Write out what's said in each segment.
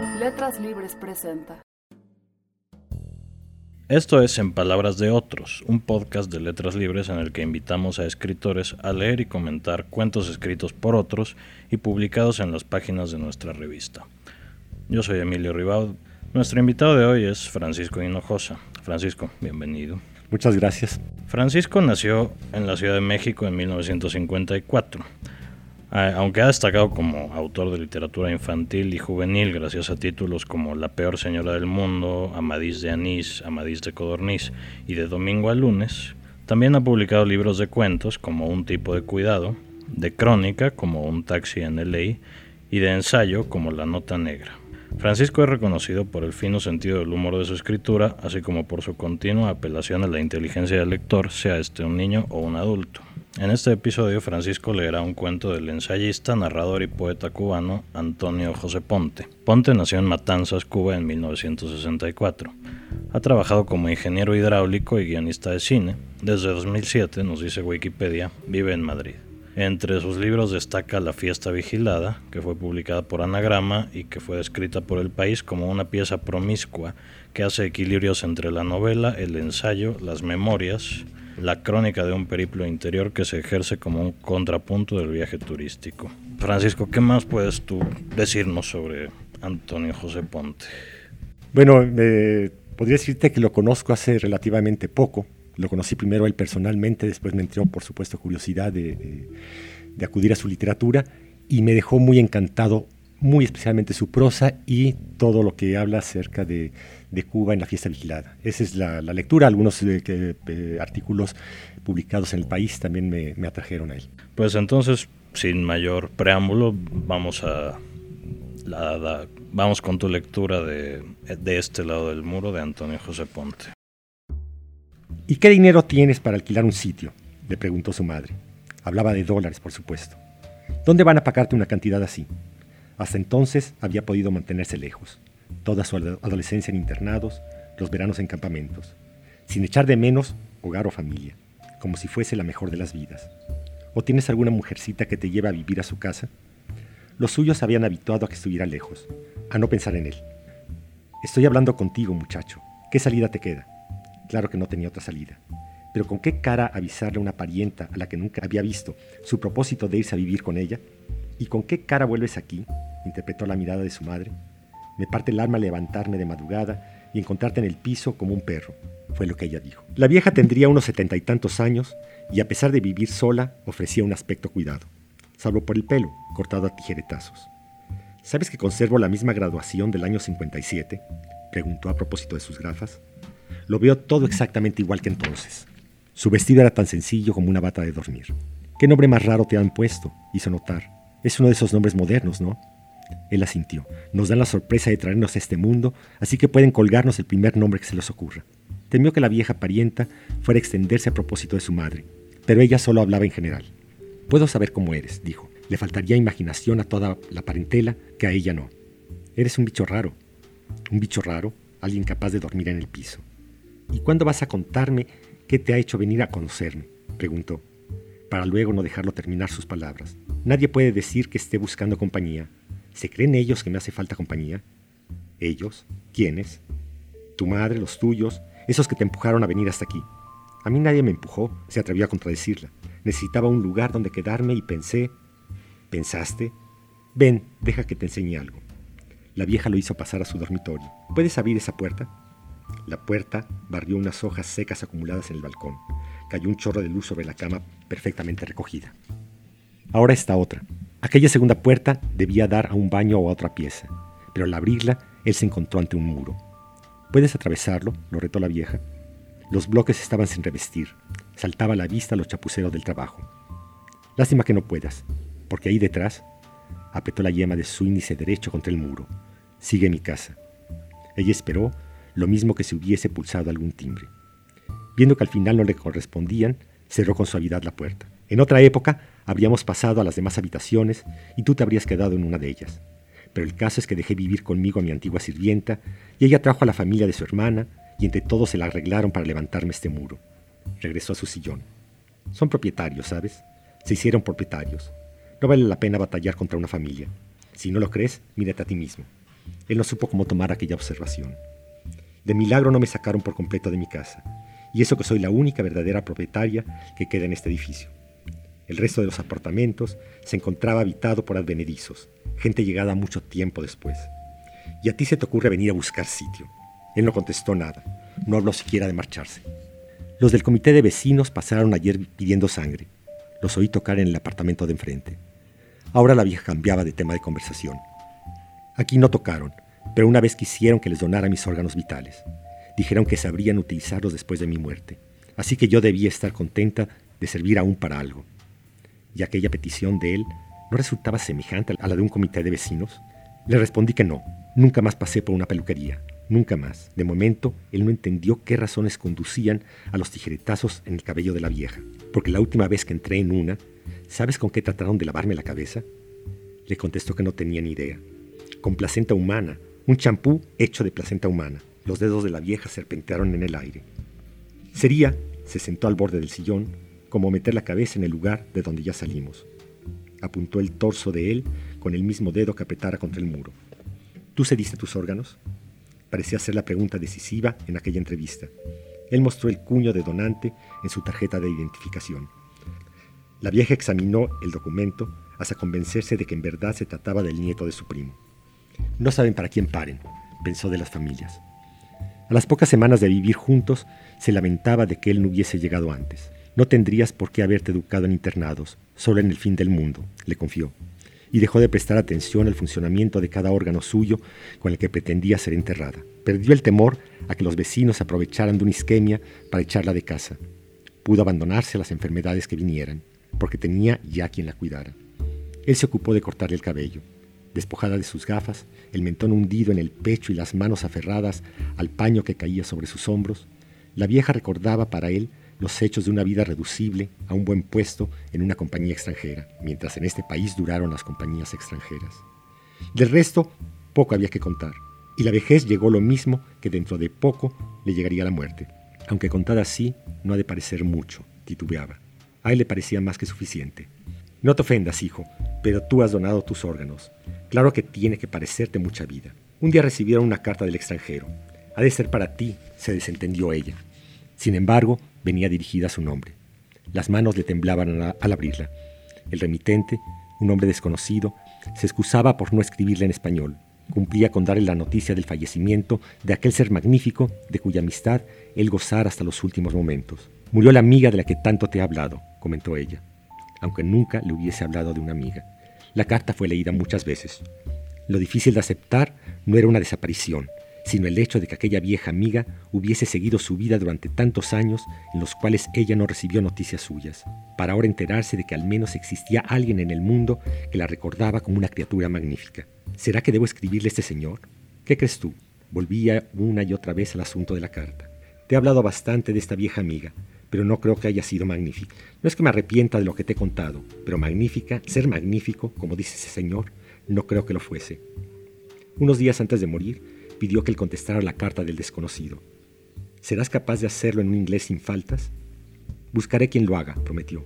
Letras Libres presenta. Esto es En Palabras de Otros, un podcast de letras libres en el que invitamos a escritores a leer y comentar cuentos escritos por otros y publicados en las páginas de nuestra revista. Yo soy Emilio Ribaud. Nuestro invitado de hoy es Francisco Hinojosa. Francisco, bienvenido. Muchas gracias. Francisco nació en la Ciudad de México en 1954. Aunque ha destacado como autor de literatura infantil y juvenil gracias a títulos como La peor señora del mundo, Amadís de Anís, Amadís de Codorniz y De Domingo a Lunes, también ha publicado libros de cuentos como Un tipo de cuidado, de crónica como Un taxi en LA y de ensayo como La nota negra. Francisco es reconocido por el fino sentido del humor de su escritura, así como por su continua apelación a la inteligencia del lector, sea este un niño o un adulto. En este episodio, Francisco leerá un cuento del ensayista, narrador y poeta cubano Antonio José Ponte. Ponte nació en Matanzas, Cuba, en 1964. Ha trabajado como ingeniero hidráulico y guionista de cine. Desde 2007, nos dice Wikipedia, vive en Madrid. Entre sus libros destaca La fiesta vigilada, que fue publicada por Anagrama y que fue descrita por el país como una pieza promiscua que hace equilibrios entre la novela, el ensayo, las memorias, la crónica de un periplo interior que se ejerce como un contrapunto del viaje turístico. Francisco, ¿qué más puedes tú decirnos sobre Antonio José Ponte? Bueno, podría decirte que lo conozco hace relativamente poco. Lo conocí primero él personalmente, después me entró, por supuesto, curiosidad de, de acudir a su literatura y me dejó muy encantado muy especialmente su prosa y todo lo que habla acerca de, Cuba en la fiesta vigilada. Esa es la, lectura, algunos eh, eh, artículos publicados en el país también me, atrajeron a él. Pues entonces, sin mayor preámbulo, vamos a vamos con tu lectura de, de este lado del muro de Antonio José Ponte. ¿Y qué dinero tienes para alquilar un sitio? le preguntó su madre. Hablaba de dólares, por supuesto. ¿Dónde van a pagarte una cantidad así? Hasta entonces había podido mantenerse lejos, toda su adolescencia en internados, los veranos en campamentos, sin echar de menos hogar o familia, como si fuese la mejor de las vidas. ¿O tienes alguna mujercita que te lleve a vivir a su casa? Los suyos habían habituado a que estuviera lejos, a no pensar en él. Estoy hablando contigo, muchacho. ¿Qué salida te queda? Claro que no tenía otra salida. Pero ¿con qué cara avisarle a una parienta a la que nunca había visto su propósito de irse a vivir con ella? ¿Y con qué cara vuelves aquí? interpretó la mirada de su madre. Me parte el alma levantarme de madrugada y encontrarte en el piso como un perro, fue lo que ella dijo. La vieja tendría unos setenta y tantos años y a pesar de vivir sola ofrecía un aspecto cuidado, salvo por el pelo, cortado a tijeretazos. ¿Sabes que conservo la misma graduación del año 57? preguntó a propósito de sus gafas. Lo veo todo exactamente igual que entonces. Su vestido era tan sencillo como una bata de dormir. ¿Qué nombre más raro te han puesto? hizo notar. Es uno de esos nombres modernos, ¿no? Él asintió. Nos dan la sorpresa de traernos a este mundo, así que pueden colgarnos el primer nombre que se les ocurra. Temió que la vieja parienta fuera a extenderse a propósito de su madre, pero ella solo hablaba en general. Puedo saber cómo eres, dijo. Le faltaría imaginación a toda la parentela que a ella no. Eres un bicho raro. Un bicho raro, alguien capaz de dormir en el piso. ¿Y cuándo vas a contarme qué te ha hecho venir a conocerme? preguntó, para luego no dejarlo terminar sus palabras. Nadie puede decir que esté buscando compañía, ¿Se creen ellos que me hace falta compañía? ¿Ellos? ¿Quiénes? Tu madre, los tuyos, esos que te empujaron a venir hasta aquí. A mí nadie me empujó, se atrevió a contradecirla. Necesitaba un lugar donde quedarme y pensé... ¿Pensaste? Ven, deja que te enseñe algo. La vieja lo hizo pasar a su dormitorio. ¿Puedes abrir esa puerta? La puerta barrió unas hojas secas acumuladas en el balcón. Cayó un chorro de luz sobre la cama perfectamente recogida. Ahora está otra. Aquella segunda puerta debía dar a un baño o a otra pieza, pero al abrirla él se encontró ante un muro. ¿Puedes atravesarlo? lo retó la vieja. Los bloques estaban sin revestir. Saltaba a la vista los chapuceros del trabajo. Lástima que no puedas, porque ahí detrás apretó la yema de su índice derecho contra el muro. Sigue mi casa. Ella esperó lo mismo que si hubiese pulsado algún timbre. Viendo que al final no le correspondían, cerró con suavidad la puerta. En otra época habríamos pasado a las demás habitaciones y tú te habrías quedado en una de ellas. Pero el caso es que dejé vivir conmigo a mi antigua sirvienta y ella trajo a la familia de su hermana y entre todos se la arreglaron para levantarme este muro. Regresó a su sillón. Son propietarios, ¿sabes? Se hicieron propietarios. No vale la pena batallar contra una familia. Si no lo crees, mírate a ti mismo. Él no supo cómo tomar aquella observación. De milagro no me sacaron por completo de mi casa, y eso que soy la única verdadera propietaria que queda en este edificio. El resto de los apartamentos se encontraba habitado por advenedizos, gente llegada mucho tiempo después. Y a ti se te ocurre venir a buscar sitio. Él no contestó nada, no habló siquiera de marcharse. Los del comité de vecinos pasaron ayer pidiendo sangre. Los oí tocar en el apartamento de enfrente. Ahora la vieja cambiaba de tema de conversación. Aquí no tocaron, pero una vez quisieron que les donara mis órganos vitales. Dijeron que sabrían utilizarlos después de mi muerte. Así que yo debía estar contenta de servir aún para algo. Y aquella petición de él no resultaba semejante a la de un comité de vecinos. Le respondí que no. Nunca más pasé por una peluquería. Nunca más. De momento, él no entendió qué razones conducían a los tijeretazos en el cabello de la vieja. Porque la última vez que entré en una, ¿sabes con qué trataron de lavarme la cabeza? Le contestó que no tenía ni idea. Con placenta humana, un champú hecho de placenta humana. Los dedos de la vieja serpentearon en el aire. Sería, se sentó al borde del sillón, como meter la cabeza en el lugar de donde ya salimos. Apuntó el torso de él con el mismo dedo que apretara contra el muro. ¿Tú cediste tus órganos? Parecía ser la pregunta decisiva en aquella entrevista. Él mostró el cuño de donante en su tarjeta de identificación. La vieja examinó el documento hasta convencerse de que en verdad se trataba del nieto de su primo. No saben para quién paren, pensó de las familias. A las pocas semanas de vivir juntos, se lamentaba de que él no hubiese llegado antes. No tendrías por qué haberte educado en internados, solo en el fin del mundo, le confió, y dejó de prestar atención al funcionamiento de cada órgano suyo con el que pretendía ser enterrada. Perdió el temor a que los vecinos aprovecharan de una isquemia para echarla de casa. Pudo abandonarse a las enfermedades que vinieran, porque tenía ya quien la cuidara. Él se ocupó de cortarle el cabello. Despojada de sus gafas, el mentón hundido en el pecho y las manos aferradas al paño que caía sobre sus hombros, la vieja recordaba para él los hechos de una vida reducible a un buen puesto en una compañía extranjera, mientras en este país duraron las compañías extranjeras. Del resto, poco había que contar, y la vejez llegó lo mismo que dentro de poco le llegaría la muerte. Aunque contada así, no ha de parecer mucho, titubeaba. A él le parecía más que suficiente. No te ofendas, hijo, pero tú has donado tus órganos. Claro que tiene que parecerte mucha vida. Un día recibieron una carta del extranjero. Ha de ser para ti, se desentendió ella. Sin embargo, venía dirigida a su nombre. Las manos le temblaban al abrirla. El remitente, un hombre desconocido, se excusaba por no escribirle en español. Cumplía con darle la noticia del fallecimiento de aquel ser magnífico de cuya amistad él gozara hasta los últimos momentos. Murió la amiga de la que tanto te he hablado, comentó ella, aunque nunca le hubiese hablado de una amiga. La carta fue leída muchas veces. Lo difícil de aceptar no era una desaparición, sino el hecho de que aquella vieja amiga hubiese seguido su vida durante tantos años en los cuales ella no recibió noticias suyas, para ahora enterarse de que al menos existía alguien en el mundo que la recordaba como una criatura magnífica. ¿Será que debo escribirle a este señor? ¿Qué crees tú? Volvía una y otra vez al asunto de la carta. Te he hablado bastante de esta vieja amiga, pero no creo que haya sido magnífica. No es que me arrepienta de lo que te he contado, pero magnífica, ser magnífico, como dice ese señor, no creo que lo fuese. Unos días antes de morir, pidió que él contestara la carta del desconocido. ¿Serás capaz de hacerlo en un inglés sin faltas? Buscaré quien lo haga, prometió.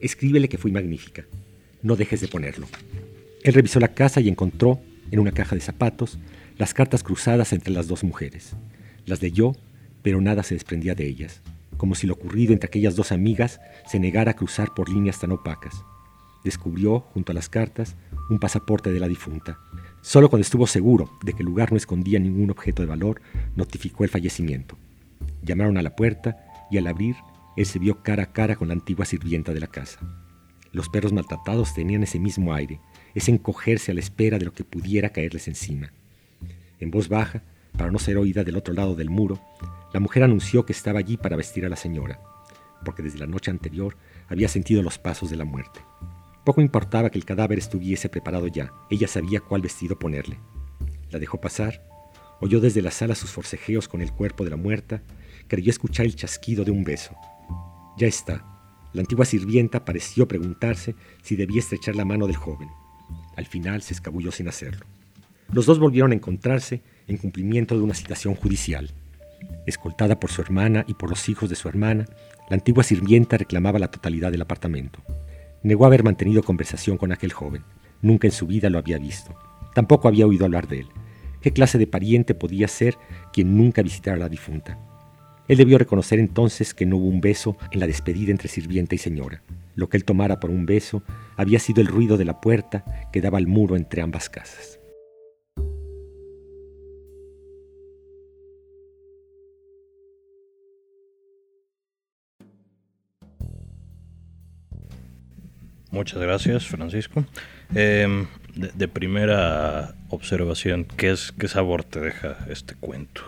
Escríbele que fui magnífica. No dejes de ponerlo. Él revisó la casa y encontró, en una caja de zapatos, las cartas cruzadas entre las dos mujeres. Las leyó, pero nada se desprendía de ellas, como si lo ocurrido entre aquellas dos amigas se negara a cruzar por líneas tan opacas. Descubrió, junto a las cartas, un pasaporte de la difunta, Solo cuando estuvo seguro de que el lugar no escondía ningún objeto de valor, notificó el fallecimiento. Llamaron a la puerta y al abrir, él se vio cara a cara con la antigua sirvienta de la casa. Los perros maltratados tenían ese mismo aire, ese encogerse a la espera de lo que pudiera caerles encima. En voz baja, para no ser oída del otro lado del muro, la mujer anunció que estaba allí para vestir a la señora, porque desde la noche anterior había sentido los pasos de la muerte. Poco importaba que el cadáver estuviese preparado ya, ella sabía cuál vestido ponerle. La dejó pasar, oyó desde la sala sus forcejeos con el cuerpo de la muerta, creyó escuchar el chasquido de un beso. Ya está. La antigua sirvienta pareció preguntarse si debía estrechar la mano del joven. Al final se escabulló sin hacerlo. Los dos volvieron a encontrarse en cumplimiento de una citación judicial. Escoltada por su hermana y por los hijos de su hermana, la antigua sirvienta reclamaba la totalidad del apartamento. Negó haber mantenido conversación con aquel joven. Nunca en su vida lo había visto. Tampoco había oído hablar de él. qué clase de pariente podía ser quien nunca visitara a la difunta. Él debió reconocer entonces que no hubo un beso en la despedida entre sirvienta y señora. Lo que él tomara por un beso había sido el ruido de la puerta que daba al muro entre ambas casas. Muchas gracias, Francisco. Em, de, primera observación, ¿qué, es, ¿qué sabor te deja este cuento?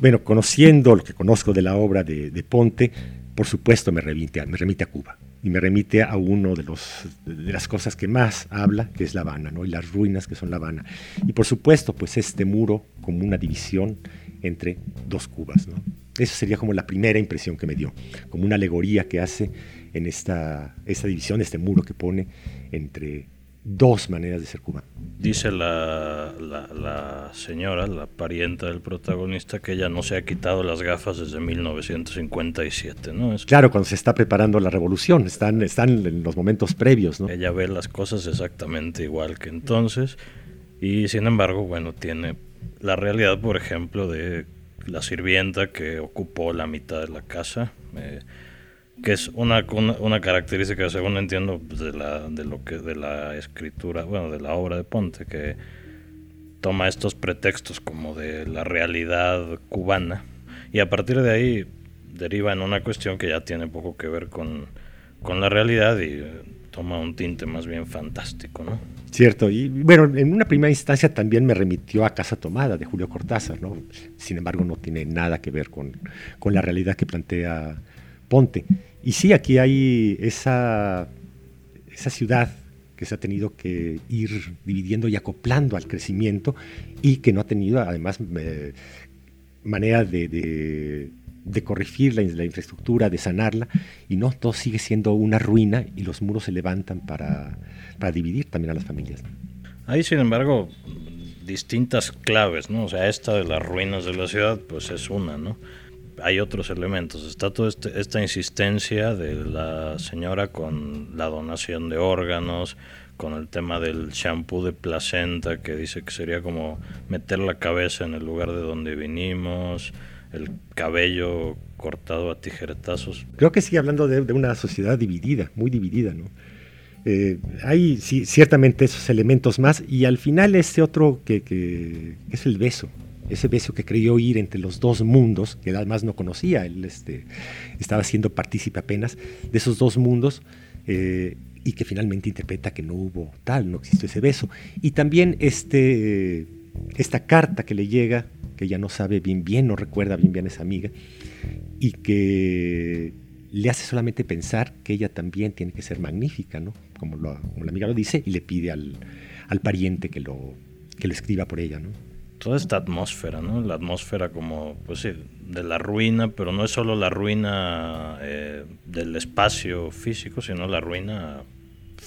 Bueno, conociendo lo que conozco de la obra de, Ponte, por supuesto me remite, a, Cuba y me remite a uno de, de las cosas que más habla, que es La Habana, ¿no? y las ruinas que son La Habana. Y por supuesto, pues este muro como una división entre dos Cubas. ¿no? Esa sería como la primera impresión que me dio, como una alegoría que hace en esta, esta división, este muro que pone entre dos maneras de ser cubano. Dice la, la, señora, la parienta del protagonista, que ella no se ha quitado las gafas desde 1957, ¿no? Claro, cuando se está preparando la revolución, están, están en los momentos previos, ¿no? Ella ve las cosas exactamente igual que entonces, y sin embargo, bueno, tiene la realidad, por ejemplo, de la sirvienta que ocupó la mitad de la casa. Eh, que es una, una, característica, según entiendo, de, la, de, lo que, de la escritura, bueno, de la obra de Ponte, que toma estos pretextos como de la realidad cubana y a partir de ahí deriva en una cuestión que ya tiene poco que ver con, con la realidad y toma un tinte más bien fantástico, ¿no? Cierto, y bueno, en una primera instancia también me remitió a Casa Tomada de Julio Cortázar, ¿no? Sin embargo, no tiene nada que ver con, con la realidad que plantea Ponte. Y sí, aquí hay esa, esa ciudad que se ha tenido que ir dividiendo y acoplando al crecimiento y que no ha tenido además eh, manera de, corregir la, la, infraestructura, de sanarla, y no, todo sigue siendo una ruina y los muros se levantan para, para dividir también a las familias. Hay, sin embargo, distintas claves, ¿no? O sea, esta de las ruinas de la ciudad, pues es una, ¿no? hay otros elementos. Está toda este, esta insistencia de la señora con la donación de órganos, con el tema del shampoo de placenta, que dice que sería como meter la cabeza en el lugar de donde vinimos, el cabello cortado a tijeretazos. Creo que sigue hablando de, una sociedad dividida, muy dividida, ¿no? Eh, hay ciertamente esos elementos más y al final este otro que, que es el beso, ese beso que creyó ir entre los dos mundos, que además no conocía, él este, estaba siendo partícipe apenas de esos dos mundos, eh, y que finalmente interpreta que no hubo tal, no existió ese beso. Y también este, esta carta que le llega, que ella no sabe bien bien, no recuerda bien bien a esa amiga, y que le hace solamente pensar que ella también tiene que ser magnífica, ¿no? Como, la amiga lo dice, y le pide al, al pariente que lo, que lo escriba por ella, ¿no? toda esta atmósfera, ¿no? La atmósfera como, pues sí, de la ruina, pero no es solo la ruina eh, del espacio físico, sino la ruina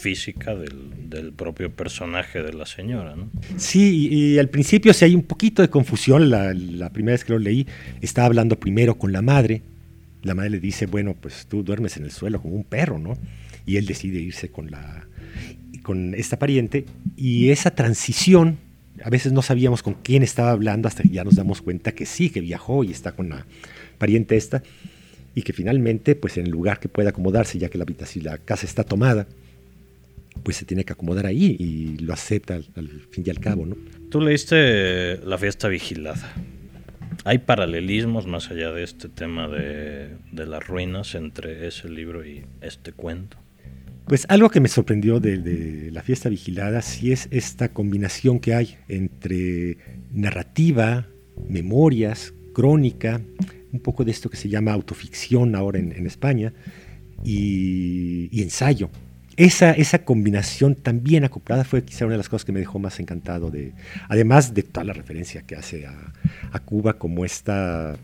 física del, propio personaje de la señora, ¿no? Sí, y, al principio sí hay un poquito de confusión, la, la, primera vez que lo leí, estaba hablando primero con la madre, la madre le dice, bueno, pues tú duermes en el suelo como un perro, ¿no? Y él decide irse con, la, con esta pariente, y esa transición a veces no sabíamos con quién estaba hablando hasta que ya nos damos cuenta que sí, que viajó y está con la pariente esta y que finalmente, pues en el lugar que pueda acomodarse, ya que la la casa está tomada, pues se tiene que acomodar ahí y lo acepta al, fin y al cabo, ¿no? Tú leíste La fiesta vigilada. ¿Hay paralelismos más allá de este tema de, de las ruinas entre ese libro y este cuento? Pues algo que me sorprendió de, la fiesta vigilada sí es esta combinación que hay entre narrativa, memorias, crónica, un poco de esto que se llama autoficción ahora en, España, y, ensayo. Esa, esa combinación tan bien acoplada fue quizá una de las cosas que me dejó más encantado, de, además de toda la referencia que hace a, Cuba como esta,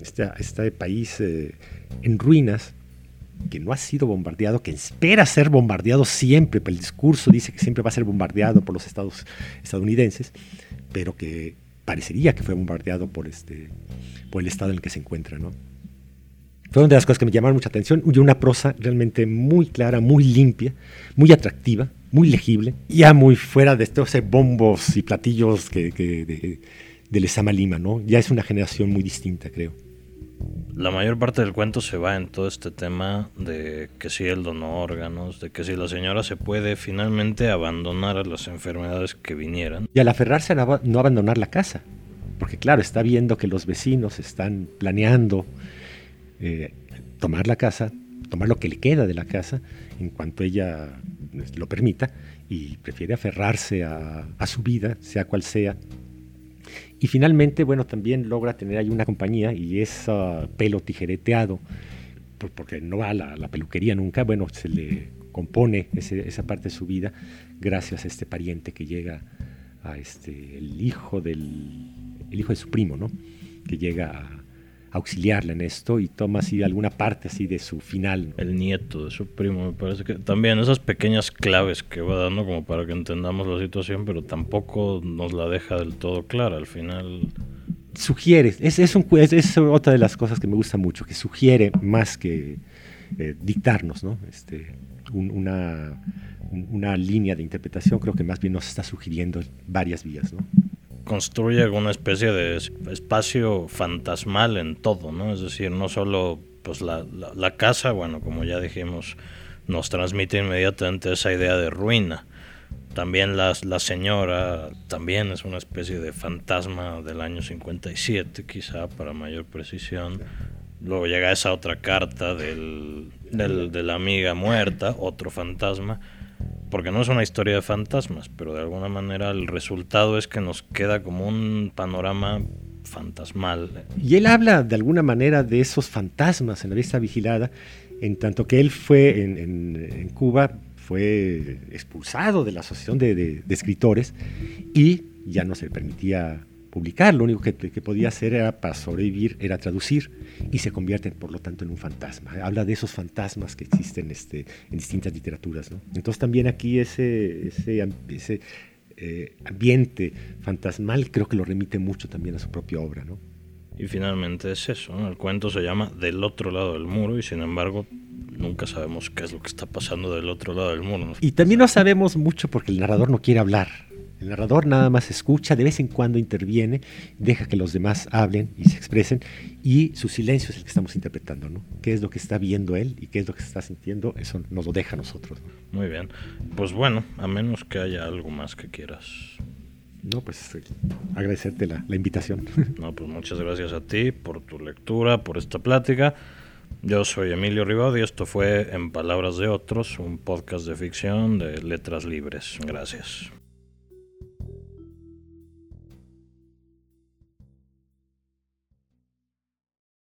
este país eh, en ruinas, que no ha sido bombardeado, que espera ser bombardeado siempre, el discurso dice que siempre va a ser bombardeado por los estados estadounidenses, pero que parecería que fue bombardeado por, este, por el estado en el que se encuentra. ¿no? Fue una de las cosas que me llamaron mucha atención, y una prosa realmente muy clara, muy limpia, muy atractiva, muy legible, ya muy fuera de estos bombos y platillos que, que de, del Esama Lima, ¿no? Ya es una generación muy distinta, creo. La mayor parte del cuento se va en todo este tema de que si él donó órganos, de que si la señora se puede finalmente abandonar a las enfermedades que vinieran. Y al aferrarse a no abandonar la casa, porque claro, está viendo que los vecinos están planeando eh, tomar la casa, tomar lo que le queda de la casa en cuanto ella lo permita, y prefiere aferrarse a, su vida, sea cual sea, y finalmente, bueno, también logra tener ahí una compañía y es pelo tijereteado, porque no va a la, peluquería nunca, bueno, se le compone esa parte de su vida gracias a este pariente que llega a este, el hijo del, el hijo de su primo, ¿no? Que llega auxiliarle en esto y toma así alguna parte así de su final. El nieto de su primo, me parece que también esas pequeñas claves que va dando como para que entendamos la situación, pero tampoco nos la deja del todo clara al final. Sugiere, es, es, un, es, otra de las cosas que me gusta mucho, que sugiere más que eh, dictarnos, ¿no? Este, una, una línea de interpretación, creo que más bien nos está sugiriendo varias vías, ¿no? Construye una especie de espacio fantasmal en todo, ¿no? Es decir, no solo pues la, la, casa, bueno, como ya dijimos, nos transmite inmediatamente esa idea de ruina. También la, la señora también es una especie de fantasma del año 57, quizá para mayor precisión. Luego llega esa otra carta del, del, de la amiga muerta, otro fantasma porque no es una historia de fantasmas, pero de alguna manera el resultado es que nos queda como un panorama fantasmal. Y él habla de alguna manera de esos fantasmas en la vista vigilada, en tanto que él fue en, Cuba, fue expulsado de la Asociación de, de Escritores y ya no se le permitía publicar, lo único que, podía hacer era para sobrevivir, era traducir y se convierte por lo tanto en un fantasma. Habla de esos fantasmas que existen este, en distintas literaturas. Entonces también aquí ese, ese, eh, ambiente fantasmal creo que lo remite mucho también a su propia obra. ¿no? Y finalmente es eso, el cuento se llama Del otro lado del muro y sin embargo nunca sabemos qué es lo que está pasando del otro lado del muro. Y también no sabemos mucho porque el narrador no quiere hablar el narrador nada más escucha, de vez en cuando interviene, deja que los demás hablen y se expresen, y su silencio es el que estamos interpretando, ¿no? ¿Qué es lo que está viendo él y qué es lo que está sintiendo? Eso nos lo deja a nosotros. Muy bien. Pues bueno, a menos que haya algo más que quieras. No, pues eh, agradecerte la, la invitación. No, pues muchas gracias a ti por tu lectura, por esta plática. Yo soy Emilio Ribado y esto fue En Palabras de Otros, un podcast de ficción de letras libres. Gracias.